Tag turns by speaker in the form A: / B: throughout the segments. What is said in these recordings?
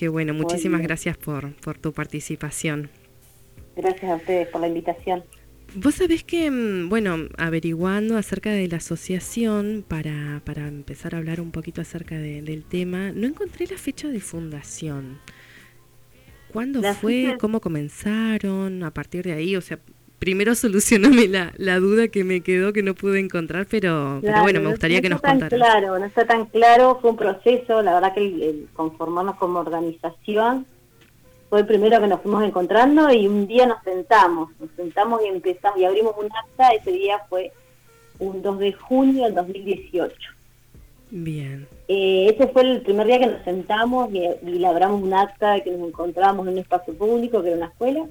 A: que bueno, muchísimas gracias por, por tu participación.
B: Gracias a ustedes por la invitación.
A: Vos sabés que, mm, bueno, averiguando acerca de la asociación, para, para empezar a hablar un poquito acerca del tema, no encontré la fecha de fundación. ¿Cuándo fue? ¿Cómo comenzaron? A partir de ahí, o sea, primero solucioname la, la duda que me quedó que no pude encontrar, pero, pero bueno, me gustaría que nos contaras.
B: Claro, no está tan claro, fue un proceso, la verdad que el conformarnos como organización fue el primero que nos fuimos encontrando y un día nos sentamos, nos sentamos y empezamos y abrimos un acta, ese día fue un 2 de junio del 2018.
A: Bien.
B: Eh, ese fue el primer día que nos sentamos y, y labramos un acta de que nos encontrábamos en un espacio público, que era una escuela,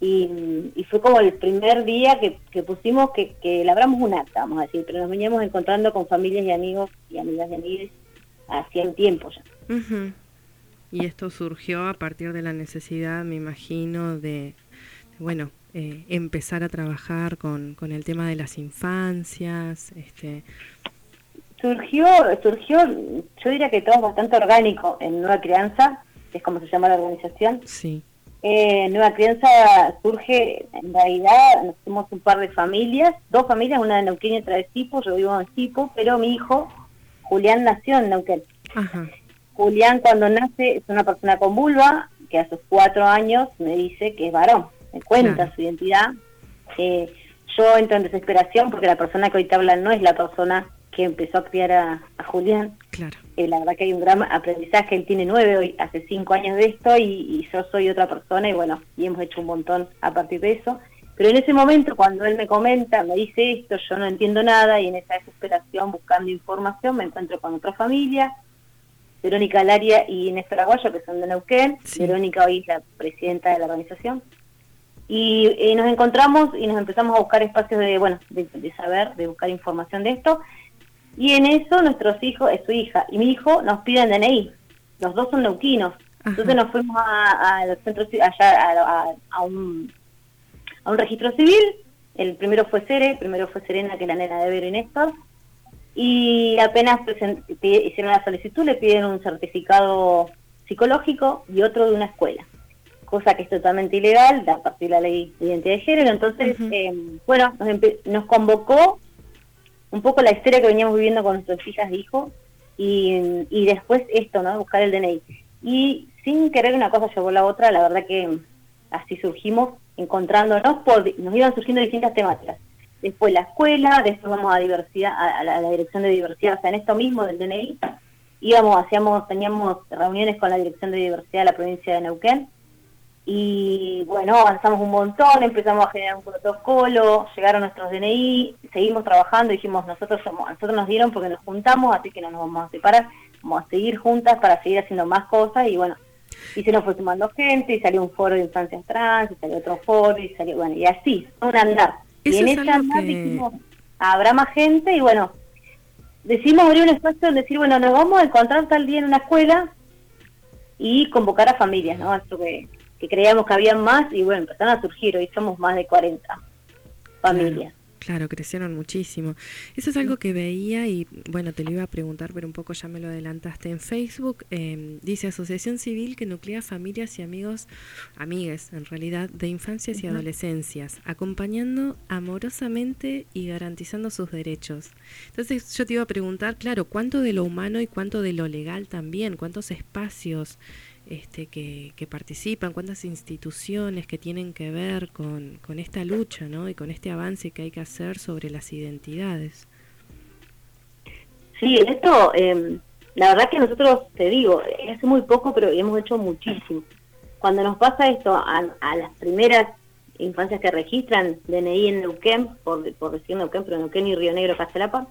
B: y, fue como el primer día que, pusimos que, que labramos un acta, vamos a decir, pero nos veníamos encontrando con familias y amigos y amigas de amigos hacía un tiempo ya.
A: Y esto surgió a partir de la necesidad, me imagino, de, bueno, eh, empezar a trabajar con, con el tema de las infancias. Este...
B: Surgió, surgió, yo diría que todo es bastante orgánico en Nueva Crianza, que es como se llama la organización.
A: Sí.
B: Eh, Nueva Crianza surge, en realidad, fuimos un par de familias, dos familias, una de Neuquén y otra de Sipo, yo vivo en Sipo, pero mi hijo, Julián, nació en Neuquén. Ajá. Julián cuando nace es una persona con vulva, que a sus cuatro años me dice que es varón, me cuenta su identidad. Eh, yo entro en desesperación porque la persona que hoy te habla no es la persona que empezó a criar a, Julián.
A: Claro.
B: Eh, la verdad que hay un gran aprendizaje, él tiene nueve hoy, hace cinco años de esto y, yo soy otra persona y bueno, y hemos hecho un montón a partir de eso. Pero en ese momento, cuando él me comenta, me dice esto, yo no entiendo nada y en esa desesperación, buscando información, me encuentro con otra familia Verónica Laria y Néstor Aguayo, que son de Neuquén. Verónica hoy es la presidenta de la organización. Y, nos encontramos y nos empezamos a buscar espacios de, bueno, de, saber, de buscar información de esto. Y en eso nuestros hijos, es su hija y mi hijo, nos piden DNI. Los dos son neuquinos. Entonces nos fuimos al centro allá a, un, a un registro civil. El primero fue Cere, el primero fue Serena, que es la nena de Vero y Néstor y apenas hicieron la solicitud le piden un certificado psicológico y otro de una escuela, cosa que es totalmente ilegal a partir de la ley de identidad de género. Entonces, em, bueno, nos, convocó un poco la historia que veníamos viviendo con nuestras hijas e hijos y, y después esto, ¿no? Buscar el DNI. Y sin querer una cosa llevó la otra, la verdad que así surgimos encontrándonos, por, nos iban surgiendo distintas temáticas después la escuela, después vamos a diversidad, a, la, dirección de diversidad, o sea, en esto mismo del DNI, íbamos, hacíamos, teníamos reuniones con la dirección de diversidad de la provincia de Neuquén, y bueno, avanzamos un montón, empezamos a generar un protocolo, llegaron nuestros DNI, seguimos trabajando, dijimos, nosotros somos, nosotros nos dieron porque nos juntamos, así que no nos vamos a separar, vamos a seguir juntas para seguir haciendo más cosas, y bueno, y se nos fue sumando gente, y salió un foro de infancias trans, y salió otro foro, y salió, bueno, y así, un andar y en esa que... dijimos, habrá más gente y bueno, decimos abrir un espacio donde decir, bueno, nos vamos a encontrar tal día en una escuela y convocar a familias, ¿no? Esto que, creíamos que había más y bueno, empezaron a surgir, hoy somos más de 40 familias.
A: Claro, crecieron muchísimo. Eso es algo que veía y bueno, te lo iba a preguntar, pero un poco ya me lo adelantaste en Facebook. Em, dice Asociación Civil que nuclea familias y amigos, amigues en realidad, de infancias y adolescencias, acompañando amorosamente y garantizando sus derechos. Entonces yo te iba a preguntar, claro, ¿cuánto de lo humano y cuánto de lo legal también? ¿Cuántos espacios? Este, que, participan, cuántas instituciones que tienen que ver con, con esta lucha ¿no? y con este avance que hay que hacer sobre las identidades.
B: Sí, esto, eh, la verdad que nosotros, te digo, hace muy poco, pero hemos hecho muchísimo. Cuando nos pasa esto a, las primeras infancias que registran DNI en Neuquén, por, por decir Neuquén, pero Neuquén y Río Negro, Castelapa,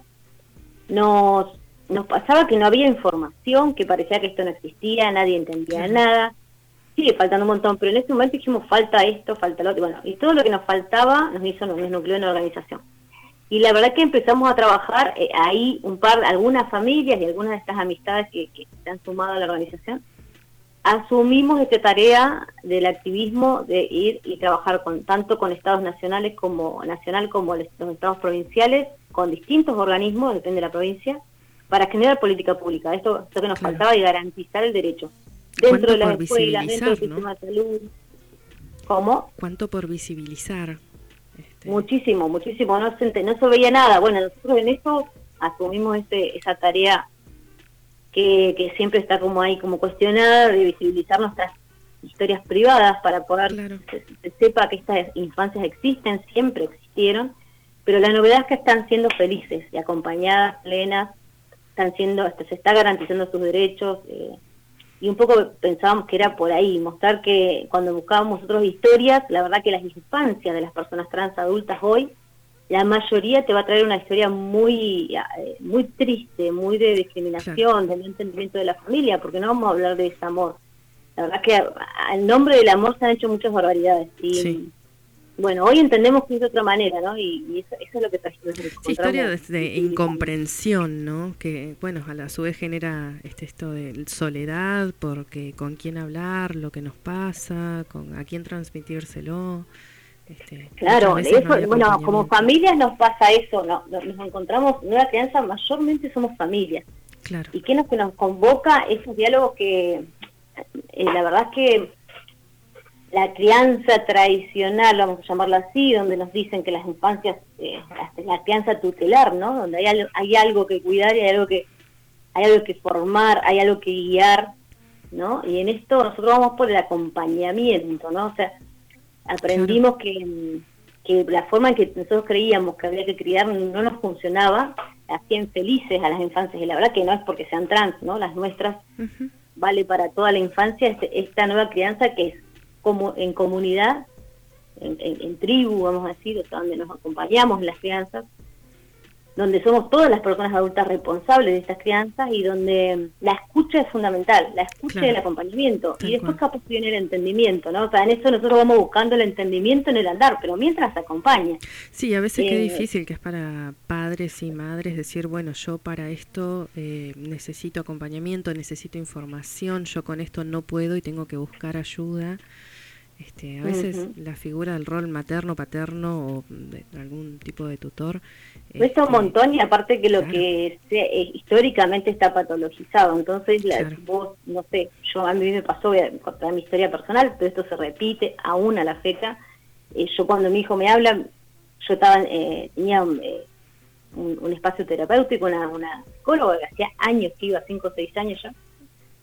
B: nos nos pasaba que no había información, que parecía que esto no existía, nadie entendía nada. Sigue faltando un montón, pero en este momento dijimos falta esto, falta lo otro. Bueno, y todo lo que nos faltaba nos hizo, nos nucleó en la organización. Y la verdad que empezamos a trabajar eh, ahí un par, algunas familias y algunas de estas amistades que, se han sumado a la organización, asumimos esta tarea del activismo de ir y trabajar con tanto con estados nacionales como nacional como los estados provinciales, con distintos organismos, depende de la provincia, para generar política pública, esto, esto que nos faltaba y garantizar el derecho. dentro de la escuela, dentro del sistema de salud.
A: ¿Cómo? ¿Cuánto por visibilizar?
B: Este... Muchísimo, muchísimo. No se, no se veía nada. Bueno, nosotros en eso asumimos ese, esa tarea que, que siempre está como ahí, como cuestionada, de visibilizar nuestras historias privadas para poder que se, sepa que estas infancias existen, siempre existieron, pero la novedad es que están siendo felices y acompañadas, plenas, están siendo, se está garantizando sus derechos, eh, y un poco pensábamos que era por ahí, mostrar que cuando buscábamos otras historias, la verdad que las infancias de las personas trans adultas hoy, la mayoría te va a traer una historia muy eh, muy triste, muy de discriminación, de no entendimiento de la familia, porque no vamos a hablar de ese amor, la verdad que al nombre del amor se han hecho muchas barbaridades. Y, Bueno, hoy entendemos que es de otra manera, ¿no? Y, eso, es lo que trajimos.
A: Sí, historia de, incomprensión, ¿no? Que, bueno, a la su vez genera este, esto de soledad, porque con quién hablar, lo que nos pasa, con a quién transmitírselo.
B: Este, claro, eso, bueno, como familias nos pasa eso, ¿no? nos encontramos, nueva crianza, mayormente somos familias. Claro. ¿Y qué nos, que nos convoca esos diálogos que, eh, la verdad es que la crianza tradicional, vamos a llamarlo así, donde nos dicen que las infancias, eh, la, crianza tutelar, ¿no? Donde hay, hay algo que cuidar y hay algo que, hay algo que formar, hay algo que guiar, ¿no? Y en esto nosotros vamos por el acompañamiento, ¿no? O sea, aprendimos que, que la forma en que nosotros creíamos que había que criar no nos funcionaba, hacían felices a las infancias, y la verdad que no es porque sean trans, ¿no? Las nuestras vale para toda la infancia este, esta nueva crianza que es como en comunidad, en, tribu, vamos a decir, donde nos acompañamos en las crianzas, donde somos todas las personas adultas responsables de estas crianzas y donde la escucha es fundamental, la escucha y el acompañamiento. y después capaz viene el entendimiento, ¿no? O sea, en eso nosotros vamos buscando el entendimiento en el andar, pero mientras acompaña.
A: Sí, a veces qué eh, difícil que es para padres y madres decir, bueno, yo para esto eh, necesito acompañamiento, necesito información, yo con esto no puedo y tengo que buscar ayuda. Este, a veces la figura del rol materno, paterno o de algún tipo de tutor.
B: Cuesta un este, montón y aparte que lo que eh, históricamente está patologizado. Entonces, vos, no sé, yo a mí me pasó, voy a contar mi historia personal, pero esto se repite aún a la fecha. Eh, yo cuando mi hijo me habla, yo estaba, eh, tenía un, espacio terapéutico, una, una psicóloga que hacía años que iba, cinco o seis años ya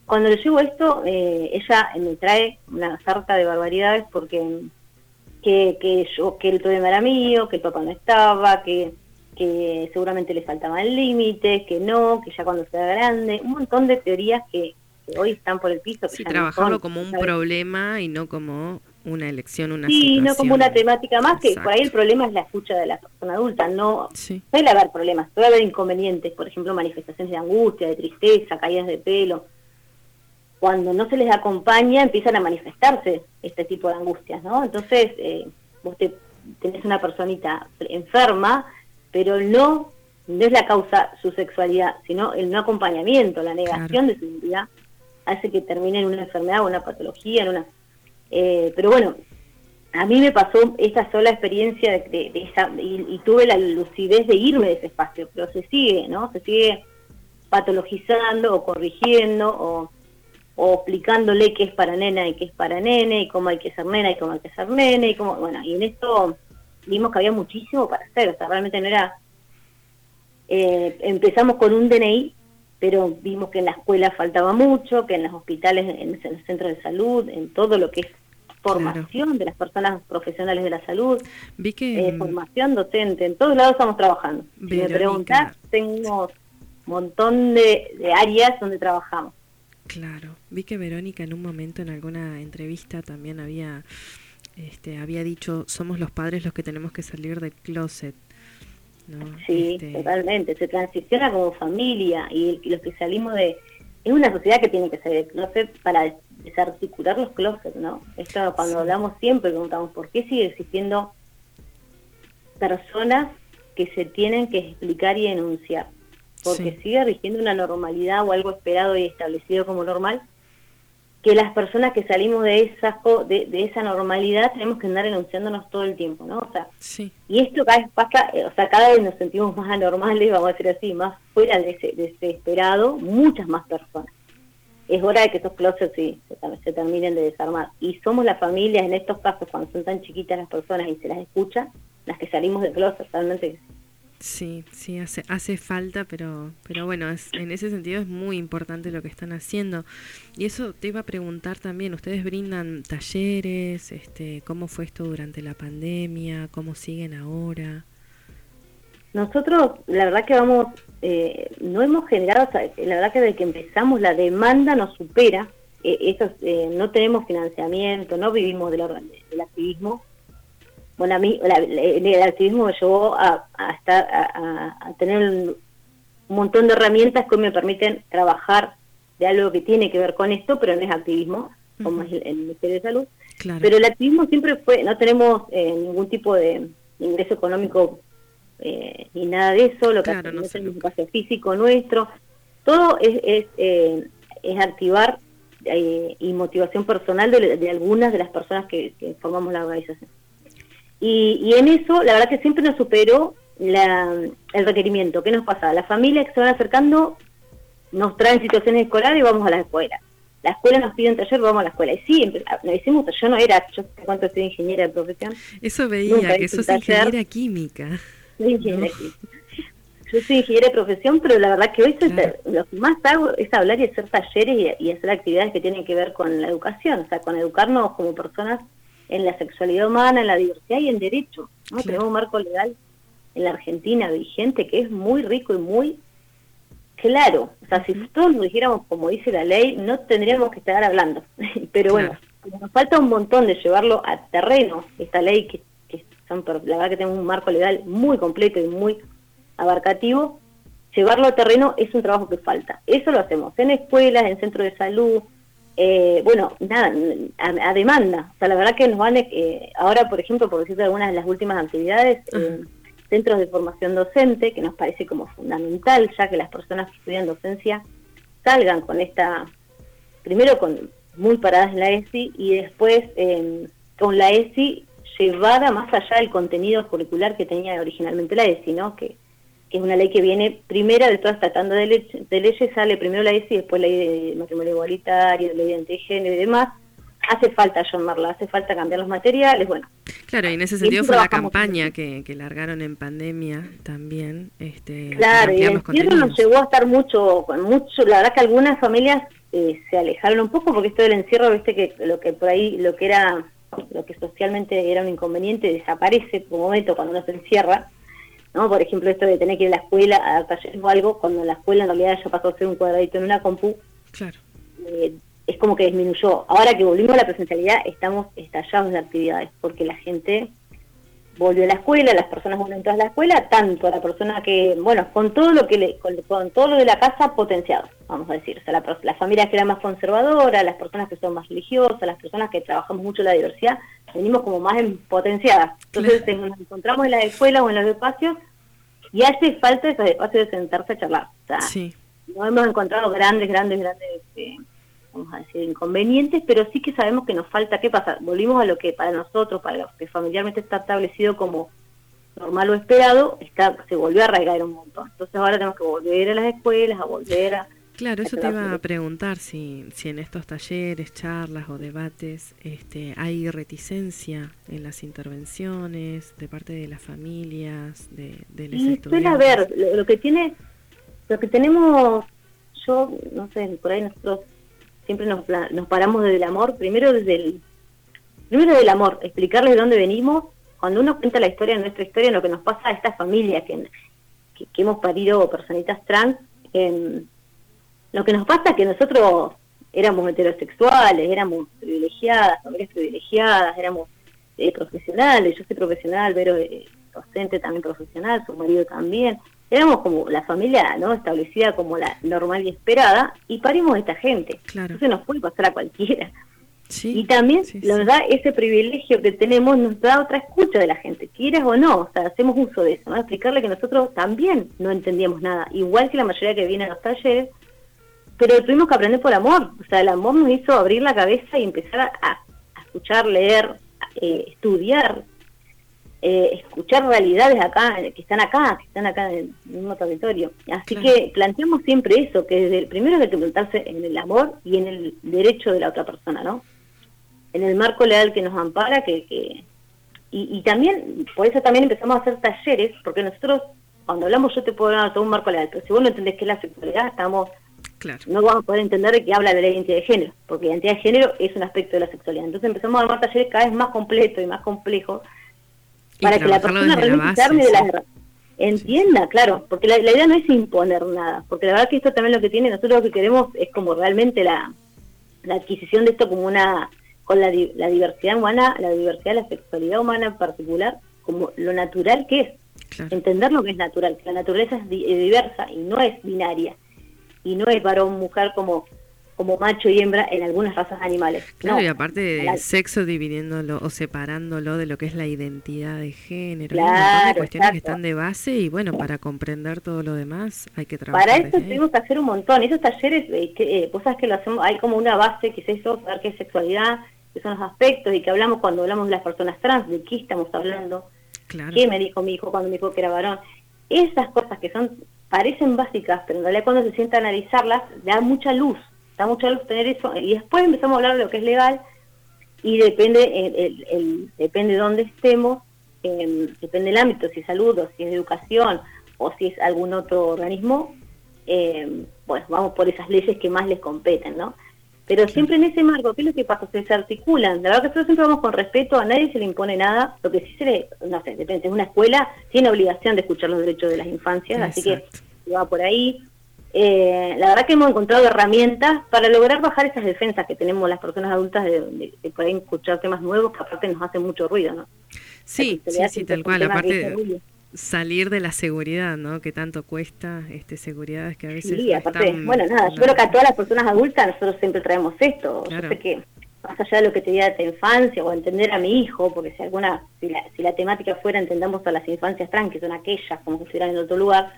B: cuando le llevo esto, eh, ella me trae una sarta de barbaridades porque que, que, yo, que el problema era mío, que el papá no estaba, que, que seguramente le faltaban límites, que no, que ya cuando sea grande, un montón de teorías que, hoy están por el piso.
A: sí, trabajarlo como un problema y no como una elección, una
B: Sí, no como una temática más, que por ahí el problema es la escucha de la persona adulta, no puede haber problemas, puede haber inconvenientes, por ejemplo, manifestaciones de angustia, de tristeza, caídas de pelo, cuando no se les acompaña empiezan a manifestarse este tipo de angustias, ¿no? Entonces, eh, vos tenés una personita enferma, pero no, no es la causa su sexualidad, sino el no acompañamiento, la negación de su identidad, hace que termine en una enfermedad o una patología, en una... Eh, pero bueno, a mí me pasó esta sola experiencia de, esa, y, y, tuve la lucidez de irme de ese espacio, pero se sigue, ¿no? Se sigue patologizando o corrigiendo o o explicándole qué es para nena y qué es para nene, y cómo hay que ser nena y cómo hay que ser nene, y cómo, bueno, y en esto vimos que había muchísimo para hacer, o sea, realmente no era... Eh, empezamos con un DNI, pero vimos que en la escuela faltaba mucho, que en los hospitales, en, los centros de salud, en todo lo que es formación de las personas profesionales de la salud, Vi que, eh, formación docente, en todos lados estamos trabajando. Si me preguntas, tengo un montón de áreas donde trabajamos.
A: Claro, vi que Verónica en un momento en alguna entrevista también había, este, había dicho, somos los padres los que tenemos que salir del closet.
B: ¿no? Sí, este, totalmente, se transiciona como familia y, los que salimos de... Es una sociedad que tiene que salir del closet para desarticular los closets, ¿no? Esto cuando hablamos siempre preguntamos, ¿por qué sigue existiendo personas que se tienen que explicar y denunciar? Porque sigue rigiendo una normalidad o algo esperado y establecido como normal, que las personas que salimos de esa, de, esa normalidad tenemos que andar denunciándonos todo el tiempo, ¿no? O sea, y esto cada vez pasa, eh, o sea, cada vez nos sentimos más anormales, vamos a decir así, más fuera de ese, de ese esperado, muchas más personas. es hora de que esos closets sí, se, terminen de desarmar. Y somos las familias, en estos casos, cuando son tan chiquitas las personas y se las escucha, las que salimos del closet, realmente.
A: Sí, sí, hace, hace falta, pero, pero bueno, es, en ese sentido es muy importante lo que están haciendo. Y eso te iba a preguntar también, ¿ustedes brindan talleres? Este, ¿Cómo fue esto durante la pandemia? ¿Cómo siguen ahora?
B: Nosotros, la verdad que vamos, eh, no hemos generado, la verdad que desde que empezamos la demanda nos supera, eh, eso, eh, no tenemos financiamiento, no vivimos del, del activismo. Bueno, a mí el activismo me llevó a, estar, a, tener un, montón de herramientas que me permiten trabajar de algo que tiene que ver con esto, pero no es activismo, como es el, Ministerio de Salud. Pero el activismo siempre fue, no tenemos ningún tipo de ingreso económico eh, ni nada de eso, lo que hacemos es un espacio físico nuestro, todo es, es, eh, es activar eh, y motivación personal de, algunas de las personas que, formamos la organización. Y, y, en eso, la verdad que siempre nos superó la, el requerimiento. ¿Qué nos pasa? Las familias que se van acercando nos traen situaciones escolares y vamos a la escuela. La escuela nos pide un taller, vamos a la escuela. Y sí, nos hicimos, yo no era, yo cuánto soy ingeniera de profesión.
A: Eso veía, que sos ingeniera química.
B: Yo soy ingeniera de profesión, pero la verdad que hoy lo que más hago es hablar y hacer talleres y, hacer actividades que tienen que ver con la educación, o sea, con educarnos como personas en la sexualidad humana, en la diversidad y en derecho. ¿no? Tenemos un marco legal en la Argentina vigente que es muy rico y muy claro. O sea, si todos lo dijéramos como dice la ley, no tendríamos que estar hablando. pero bueno, nos falta un montón de llevarlo a terreno, esta ley que la verdad que tenemos un marco legal muy completo y muy abarcativo, llevarlo a terreno es un trabajo que falta. Eso lo hacemos en escuelas, en centros de salud, eh, bueno, nada, a, demanda. O sea, la verdad que nos van, eh, ahora por ejemplo, por decirte algunas de las últimas actividades, centros de formación docente, que nos parece como fundamental, ya que las personas que estudian docencia salgan con esta, primero con muy paradas en la ESI y después eh, con la ESI llevada más allá del contenido curricular que tenía originalmente la ESI, ¿no? Que, es una ley que viene primera de todas tratando de, leyes, sale primero la ESI, después la ley de matrimonio igualitario, ley de identidad y demás. Hace falta llamarla, hace falta cambiar los materiales, bueno.
A: Claro, y en ese sentido fue la campaña que, que largaron en pandemia también. Este,
B: claro, y el encierro nos llegó a estar mucho, con mucho, la verdad que algunas familias eh, se alejaron un poco porque esto del encierro, viste que lo que por ahí, lo que era lo que socialmente era un inconveniente desaparece por un momento cuando uno se encierra, ¿no? Por ejemplo, esto de tener que ir a la escuela a talleres o algo, cuando la escuela en realidad ya pasó a ser un cuadradito en una compu, claro. Eh, es como que disminuyó. Ahora que volvimos a la presencialidad, estamos estallados de actividades, porque la gente volvió a la escuela, las personas volvieron a la escuela, tanto la persona que, bueno, con todo lo que le, con, todo lo de la casa potenciado, vamos a decir, o sea, la, las familias que eran más conservadoras, las personas que son más religiosas, las personas que trabajamos mucho la diversidad, venimos como más potenciadas. Entonces nos encontramos en las escuelas o en los espacios y hace falta esos espacios de sentarse a charlar. O sea, sí. no hemos encontrado grandes, grandes, grandes... Eh, vamos a decir, inconvenientes, pero sí que sabemos que nos falta, ¿qué pasa? Volvimos a lo que para nosotros, para lo que familiarmente está establecido como normal o esperado, está, se volvió a arraigar un montón. Entonces ahora tenemos que volver a las escuelas, a volver a...
A: Claro, eso te iba a preguntar si, si en estos talleres, charlas o debates este, hay reticencia en las intervenciones de parte de las familias, de, de los
B: y Suele haber, lo, lo que tiene, lo que tenemos, yo no sé, por ahí nosotros siempre nos, nos paramos desde el amor, primero desde el, primero del amor, explicarles de dónde venimos, cuando uno cuenta la historia, nuestra historia, lo que nos pasa a esta familia que, que, hemos parido personitas trans, lo que nos pasa es que nosotros éramos heterosexuales, éramos privilegiadas, mujeres privilegiadas, éramos eh, profesionales, yo soy profesional, pero eh, docente también profesional, su marido también, éramos como la familia no establecida como la normal y esperada y parimos esta gente. Claro. Entonces nos puede pasar a cualquiera. y también, la verdad, ese privilegio que tenemos nos da otra escucha de la gente, quieras o no, o sea, hacemos uso de eso, ¿no? Explicarle que nosotros también no entendíamos nada, igual que la mayoría que viene a los talleres, pero tuvimos que aprender por amor, o sea, el amor nos hizo abrir la cabeza y empezar a, escuchar, leer, eh, estudiar, eh, escuchar realidades acá, que están acá, que están acá en el mismo territorio. Así que planteamos siempre eso, que desde el primero hay que preguntarse en el amor y en el derecho de la otra persona, ¿no? En el marco legal que nos ampara, que, que y, también, por eso también empezamos a hacer talleres, porque nosotros, cuando hablamos, yo te puedo hablar de todo un marco legal, pero si vos no entendés qué es la sexualidad, estamos no vamos a poder entender de qué habla de la identidad de género, porque la identidad de género es un aspecto de la sexualidad. Entonces empezamos a armar talleres cada vez más completos y más complejos para que la persona realmente de la entienda, claro, porque la, idea no es imponer nada, porque la verdad que esto también lo que tiene, nosotros lo que queremos es como realmente la, la adquisición de esto como una, con la, la diversidad humana, la diversidad de la sexualidad humana en particular, como lo natural que es. Entender lo que es natural, que la naturaleza es diversa y no es binaria y no es varón-mujer como como macho y hembra en algunas razas animales.
A: Claro, y aparte del sexo dividiéndolo o separándolo de lo que es la identidad de género.
B: Claro,
A: cuestiones que están de base y bueno, para comprender todo lo demás hay que trabajar.
B: Para eso tenemos que hacer un montón. Esos talleres, eh, que, eh, vos sabes que lo hacemos, hay como una base que es eso, saber qué es sexualidad, qué son los aspectos y que hablamos cuando hablamos de las personas trans, de qué estamos hablando, claro. qué me dijo mi hijo cuando me dijo que era varón. Esas cosas que son parecen básicas, pero en realidad cuando se sienta a analizarlas, da mucha luz, da mucha luz tener eso. Y después empezamos a hablar de lo que es legal y depende el, depende de dónde estemos, eh, depende del ámbito, si es salud o si es educación o si es algún otro organismo, eh, bueno, vamos por esas leyes que más les competen, ¿no? Pero siempre en ese marco, ¿qué es lo que pasa? Se, articulan. La verdad que nosotros siempre vamos con respeto, a nadie se le impone nada. Lo que sí se le, no sé, depende, es una escuela, tiene obligación de escuchar los derechos de las infancias, así que va por ahí. Eh, la verdad que hemos encontrado herramientas para lograr bajar esas defensas que tenemos las personas adultas de, de, poder escuchar temas nuevos que aparte nos hacen mucho ruido, ¿no?
A: Sí, sí, sí, tal cual. Aparte, salir de la seguridad, ¿no? Que tanto cuesta, este, seguridades que a veces...
B: Sí, aparte, bueno, nada, yo creo que a todas las personas adultas nosotros siempre traemos esto. Yo sé que más allá de lo que te diga de tu infancia o entender a mi hijo, porque si alguna, si la, si la temática fuera entendamos a las infancias trans, que son aquellas como si estuvieran en otro lugar,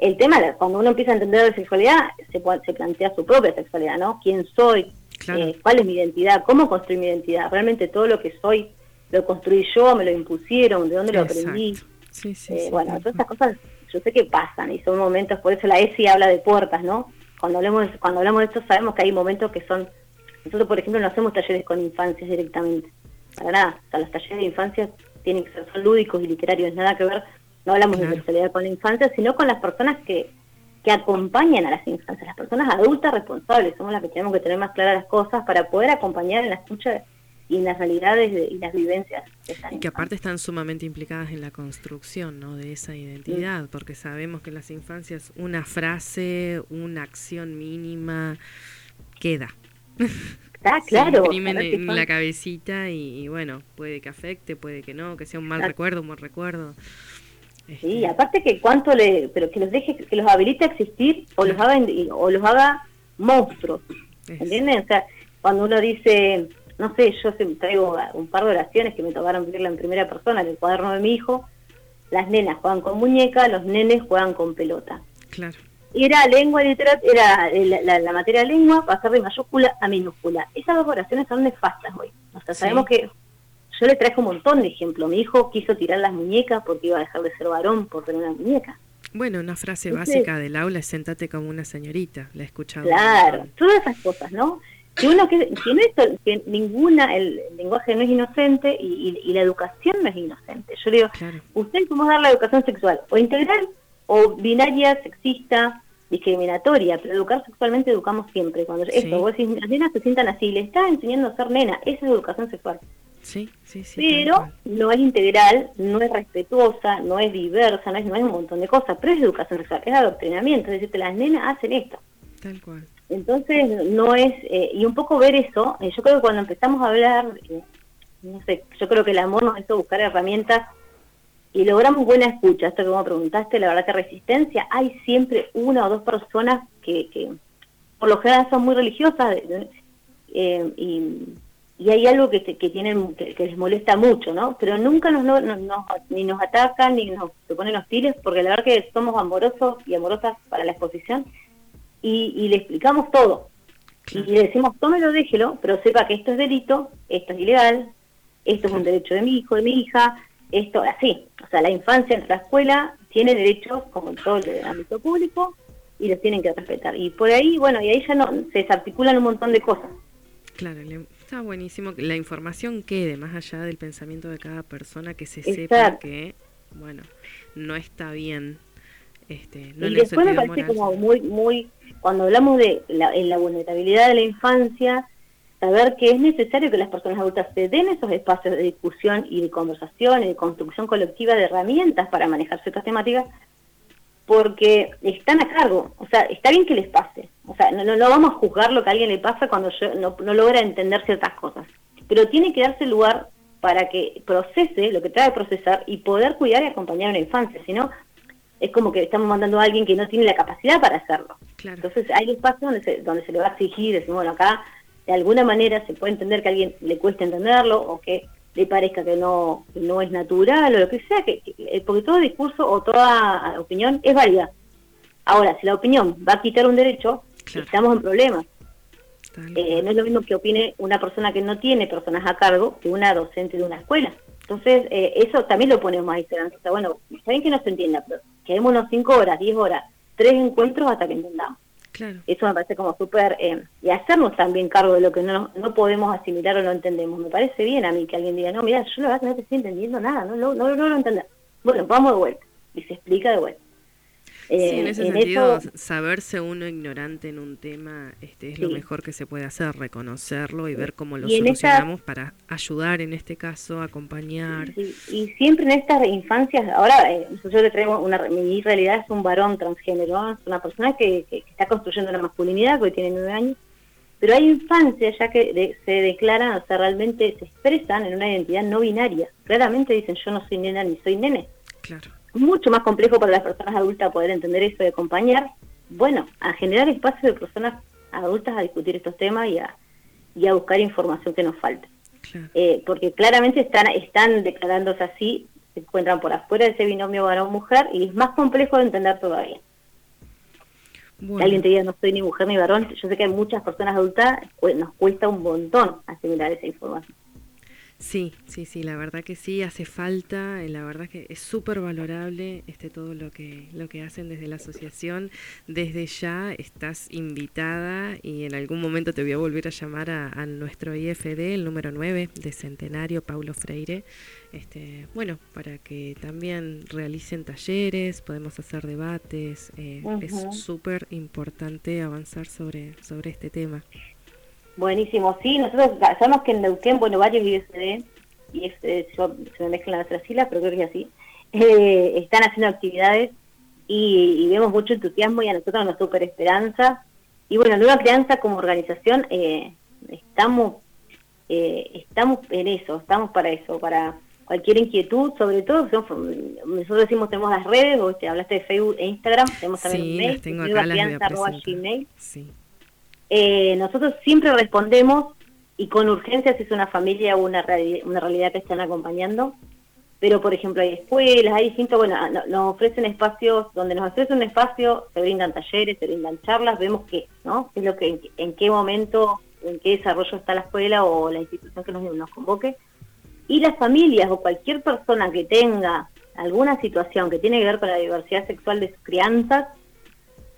B: el tema, cuando uno empieza a entender la sexualidad, se, se plantea su propia sexualidad, ¿no? ¿Quién soy? Eh, ¿Cuál es mi identidad? ¿Cómo construir mi identidad? ¿Realmente todo lo que soy lo construí yo? ¿Me lo impusieron? ¿De dónde lo aprendí? Sí, sí, eh, bueno, todas estas cosas yo sé que pasan y son momentos, por eso la ESI habla de puertas, ¿no? Cuando hablamos, cuando hablamos de esto sabemos que hay momentos que son, nosotros por ejemplo no hacemos talleres con infancias directamente, para nada, o sea, los talleres de infancia tienen que ser son lúdicos y literarios, nada que ver, no hablamos de sexualidad con la infancia, sino con las personas que, que acompañan a las infancias, las personas adultas responsables, somos las que tenemos que tener más claras las cosas para poder acompañar en la escucha y las realidades y las vivencias.
A: y que aparte están sumamente implicadas en la construcción ¿no? de esa identidad, porque sabemos que en las infancias una frase, una acción mínima queda.
B: Ah, claro.
A: Se en, la cabecita y, bueno, puede que afecte, puede que no, que sea un mal recuerdo, un buen recuerdo.
B: Sí, este, aparte que cuánto le, pero que los deje, que los habilite a existir o los haga, o los haga monstruos, ¿entienden? O sea, cuando uno dice, no sé, yo traigo un par de oraciones que me tocaron vivirla en primera persona en el cuaderno de mi hijo. Las nenas juegan con muñeca, los nenes juegan con pelota.
A: Claro.
B: Era lengua literatura, era la, materia de lengua pasar de mayúscula a minúscula. Esas dos oraciones son nefastas hoy. O sea, sabemos que yo le traje un montón de ejemplos. Mi hijo quiso tirar las muñecas porque iba a dejar de ser varón por tener una muñeca.
A: Bueno, una frase básica del aula es sentate como una señorita, la he escuchado.
B: Claro, todas esas cosas, ¿no? Que uno que, que, que ninguna, el, lenguaje no es inocente y, la educación no es inocente. Yo digo, usted cómo dar la educación sexual, o integral, o binaria, sexista, discriminatoria, pero educar sexualmente educamos siempre. Cuando esto, vos decís, las nenas se sientan así, le estás enseñando a ser nena, esa es educación sexual.
A: Sí, sí, sí.
B: Pero no es integral, no es respetuosa, no es diversa, no es, no es un montón de cosas, pero es educación sexual, es adoctrinamiento, es decir, que las nenas hacen esto.
A: Tal cual.
B: Entonces, no es, eh, y un poco ver eso, eh, yo creo que cuando empezamos a hablar, eh, no sé, yo creo que el amor nos hizo buscar herramientas y logramos buena escucha, esto que vos preguntaste, la verdad que resistencia, hay siempre una o dos personas que, que por lo general son muy religiosas y, y, hay algo que, que tienen que, les molesta mucho, ¿no? Pero nunca nos, no, ni nos atacan ni nos se ponen hostiles porque la verdad que somos amorosos y amorosas para la exposición y, le explicamos todo. Y le decimos, tómelo, déjelo, pero sepa que esto es delito, esto es ilegal, esto es un derecho de mi hijo, de mi hija, esto así, o sea, la infancia en la escuela tiene derechos como en todo el ámbito público y los tienen que respetar. Y por ahí, bueno, y ahí ya no se desarticulan un montón de cosas.
A: Claro, está buenísimo que la información quede más allá del pensamiento de cada persona, que se sepa que, bueno, no está bien. Este, no
B: y después me parece como muy, muy, cuando hablamos de la, en la vulnerabilidad de la infancia, saber que es necesario que las personas adultas se den esos espacios de discusión y de conversación y de construcción colectiva de herramientas para manejar ciertas temáticas, porque están a cargo, o sea, está bien que les pase, o sea, no, no, vamos a juzgar lo que a alguien le pasa cuando no, no logra entender ciertas cosas, pero tiene que darse lugar para que procese lo que trae a procesar y poder cuidar y acompañar a una infancia, si no, es como que estamos mandando a alguien que no tiene la capacidad para hacerlo. Entonces hay espacios donde se, donde se le va a exigir, decir, bueno, acá de alguna manera se puede entender que a alguien le cueste entenderlo o que le parezca que no, no es natural o lo que sea, que, eh, porque todo discurso o toda opinión es válida. Ahora, si la opinión va a quitar un derecho, estamos en problemas. Eh, no es lo mismo que opine una persona que no tiene personas a cargo que una docente de una escuela. Entonces, eh, eso también lo ponemos ahí. O sea, bueno, está bien que no se entienda, pero quedémonos cinco horas, diez horas, tres encuentros hasta que entendamos. Eso me parece como súper... Eh, y hacernos también cargo de lo que no, no podemos asimilar o no entendemos. Me parece bien a mí que alguien diga, no, mira, yo la verdad que no te estoy entendiendo nada, no, no, no, no lo entender. Bueno, vamos de vuelta. Y se explica de vuelta
A: sí, en eh, ese sentido, saberse uno ignorante en un tema este, es lo mejor que se puede hacer, reconocerlo y ver cómo lo solucionamos para ayudar en este caso, acompañar.
B: Y siempre en estas infancias, ahora eh, yo le traigo una, mi realidad es un varón transgénero, es una persona que, está construyendo una masculinidad, porque tiene nueve años, pero hay infancias ya que se declaran, o sea, realmente se expresan en una identidad no binaria. Claramente dicen, yo no soy nena ni soy nene. Claro mucho más complejo para las personas adultas poder entender eso y acompañar, bueno, a generar espacio de personas adultas a discutir estos temas y a, y a buscar información que nos falta. Eh, porque claramente están, están declarándose así, se encuentran por afuera de ese binomio varón-mujer y es más complejo de entender todavía. alguien te diga no soy ni mujer ni varón, yo sé que hay muchas personas adultas, pues, nos cuesta un montón asimilar esa información.
A: Sí, sí, sí, la verdad que sí, hace falta, eh, la verdad que es súper valorable este, todo lo que, lo que hacen desde la asociación. Desde ya estás invitada y en algún momento te voy a volver a llamar a, nuestro IFD, el número 9 de Centenario, Paulo Freire, este, bueno, para que también realicen talleres, podemos hacer debates, eh, es súper importante avanzar sobre, sobre este tema.
B: Buenísimo, sí, nosotros sabemos que en Neuquén, bueno, varios ISD, y se me mezclan las siglas, pero creo que es así, eh, están haciendo actividades y, vemos mucho entusiasmo y a nosotros nos super esperanza. Y bueno, Nueva Crianza como organización eh, estamos, eh, estamos en eso, estamos para eso, para cualquier inquietud, sobre todo, nosotros decimos tenemos las redes, vos te hablaste de Facebook e Instagram, tenemos también un mail, tengo Gmail. Sí. Eh, nosotros siempre respondemos y con urgencia si es una familia o una, una realidad que están acompañando. Pero, por ejemplo, hay escuelas, hay distintos, bueno, nos ofrecen espacios, donde nos ofrecen un espacio, se brindan talleres, se brindan charlas, vemos que, ¿no? es lo que, en, qué momento, en qué desarrollo está la escuela o la institución que nos, nos convoque. Y las familias o cualquier persona que tenga alguna situación que tiene que ver con la diversidad sexual de sus crianzas,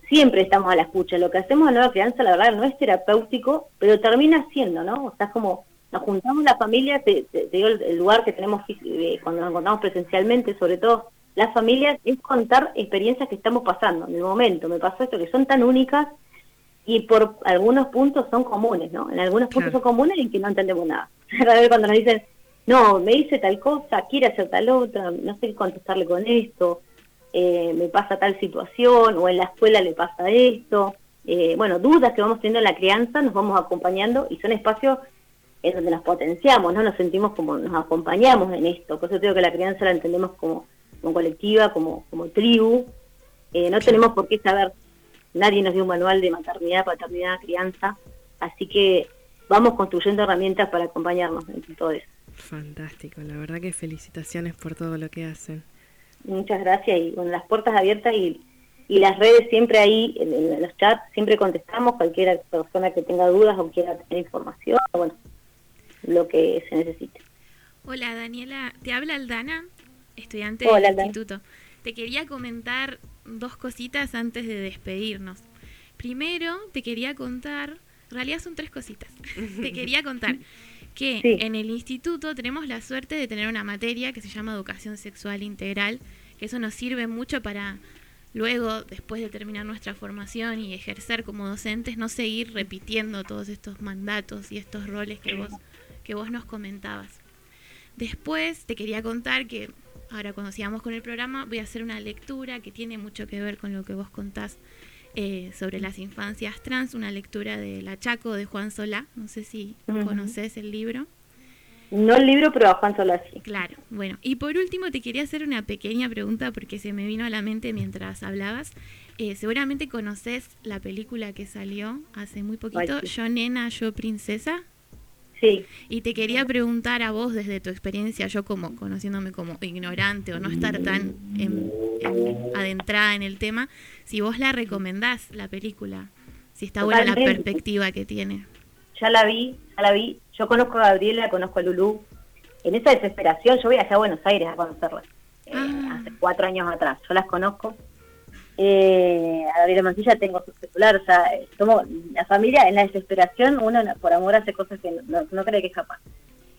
B: siempre estamos a la escucha. Lo que hacemos en Nueva Crianza, la verdad, no es terapéutico, pero termina siendo, ¿no? O sea, es como nos juntamos la familia, te, digo el, lugar que tenemos eh, cuando nos encontramos presencialmente, sobre todo las familias, es contar experiencias que estamos pasando en el momento. Me pasó esto, que son tan únicas y por algunos puntos son comunes, ¿no? En algunos puntos son comunes en que no entendemos nada. cuando nos dicen, no, me dice tal cosa, quiere hacer tal otra, no sé qué contestarle con esto eh, me pasa tal situación o en la escuela le pasa esto. Eh, bueno, dudas que vamos teniendo en la crianza, nos vamos acompañando y son espacios en donde nos potenciamos, ¿no? Nos sentimos como nos acompañamos en esto. Por eso digo que la crianza la entendemos como, como colectiva, como, como tribu. Eh, no tenemos por qué saber, nadie nos dio un manual de maternidad, paternidad, crianza, así que vamos construyendo herramientas para acompañarnos en todo eso.
A: Fantástico, la verdad que felicitaciones por todo lo que hacen.
B: Muchas gracias y con las puertas abiertas y, y las redes siempre ahí, en, los chats, siempre contestamos cualquier persona que tenga dudas o quiera tener información, bueno, lo que se necesite.
C: Hola Daniela, te habla Aldana. estudiante del instituto. Te quería comentar dos cositas antes de despedirnos. Primero, te quería contar, en realidad son tres cositas. te quería contar que en el instituto tenemos la suerte de tener una materia que se llama educación sexual integral, que eso nos sirve mucho para luego, después de terminar nuestra formación y ejercer como docentes, no seguir repitiendo todos estos mandatos y estos roles que vos, que vos nos comentabas. Después te quería contar que ahora cuando sigamos con el programa voy a hacer una lectura que tiene mucho que ver con lo que vos contás eh, sobre las infancias trans, una lectura de La Chaco de Juan Solá, no sé si conoces el libro.
B: No el libro, pero a Juan Solá sí.
C: Claro, bueno. Y por último te quería hacer una pequeña pregunta porque se me vino a la mente mientras hablabas. Eh, seguramente conoces la película que salió hace muy poquito, Yo Nena, Yo Princesa.
B: Sí.
C: Y te quería preguntar a vos desde tu experiencia, yo como conociéndome como ignorante o no estar tan adentrada en el tema, si vos la recomendás la película, si está buena la perspectiva que tiene.
B: Ya la vi, ya la vi. Yo conozco a Gabriela, conozco a Lulú. En esa desesperación, yo voy a Buenos Aires a conocerlas. Eh, ah. hace cuatro años atrás. Yo las conozco eh, a Gabriela Mancilla tengo su celular, o sea, como la familia en la desesperación, uno por amor hace cosas que no, cree que es capaz.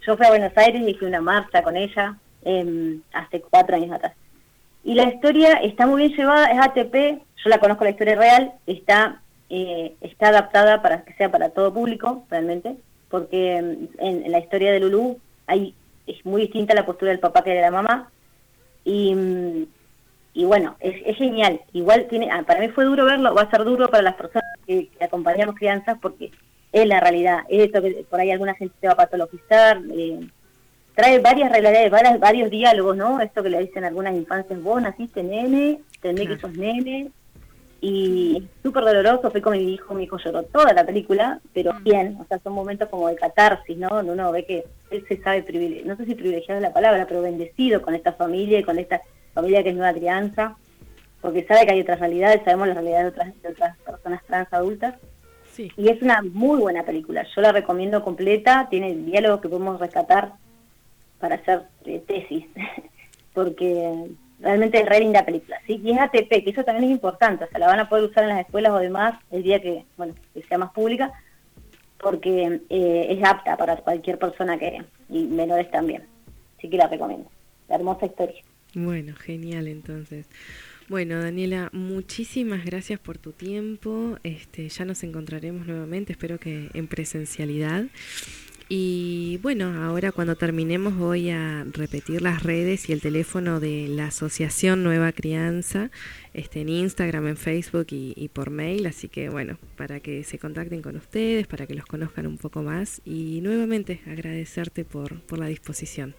B: Yo fui a Buenos Aires y hice una marcha con ella eh, hace cuatro años atrás. Y la historia está muy bien llevada, es ATP, yo la conozco la historia real, está, eh, está adaptada para que sea para todo público, realmente, porque em, en, la historia de Lulú hay, es muy distinta la postura del papá que de la mamá, y mm, y bueno, es, genial. Igual tiene, ah, para mí fue duro verlo, va a ser duro para las personas que, acompañamos crianzas porque es la realidad. Es esto que por ahí alguna gente se va a patologizar. Eh, trae varias realidades, varios, varios diálogos, ¿no? Esto que le dicen algunas infancias, vos naciste nene, tenés que sos nene. Y es súper doloroso, fue con mi hijo, mi hijo lloró toda la película, pero mm. bien, o sea, son momentos como de catarsis, ¿no? Donde uno ve que él se sabe privilegiado, no sé si privilegiado es la palabra, pero bendecido con esta familia y con esta familia que es nueva crianza, porque sabe que hay otras realidades, sabemos las realidades de otras, personas trans adultas. Y es una muy buena película, yo la recomiendo completa, tiene diálogos que podemos rescatar para hacer eh, tesis, porque realmente es re linda película. ¿sí? Y es ATP, que eso también es importante, o sea, la van a poder usar en las escuelas o demás el día que, bueno, que sea más pública, porque eh, es apta para cualquier persona que, y menores también. Así que la recomiendo. La hermosa historia.
A: Bueno, genial entonces. Bueno, Daniela, muchísimas gracias por tu tiempo. Este, ya nos encontraremos nuevamente, espero que en presencialidad. Y bueno, ahora cuando terminemos voy a repetir las redes y el teléfono de la Asociación Nueva Crianza este, en Instagram, en Facebook y, por mail. Así que bueno, para que se contacten con ustedes, para que los conozcan un poco más. Y nuevamente agradecerte por, por la disposición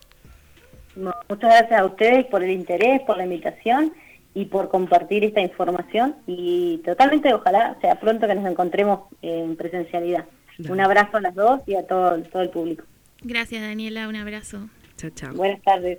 B: Muchas gracias a ustedes por el interés, por la invitación y por compartir esta información y totalmente ojalá sea pronto que nos encontremos en presencialidad. Un abrazo a las dos y a todo, todo el público.
C: Gracias Daniela, un abrazo.
A: Chao, chao.
B: Buenas tardes.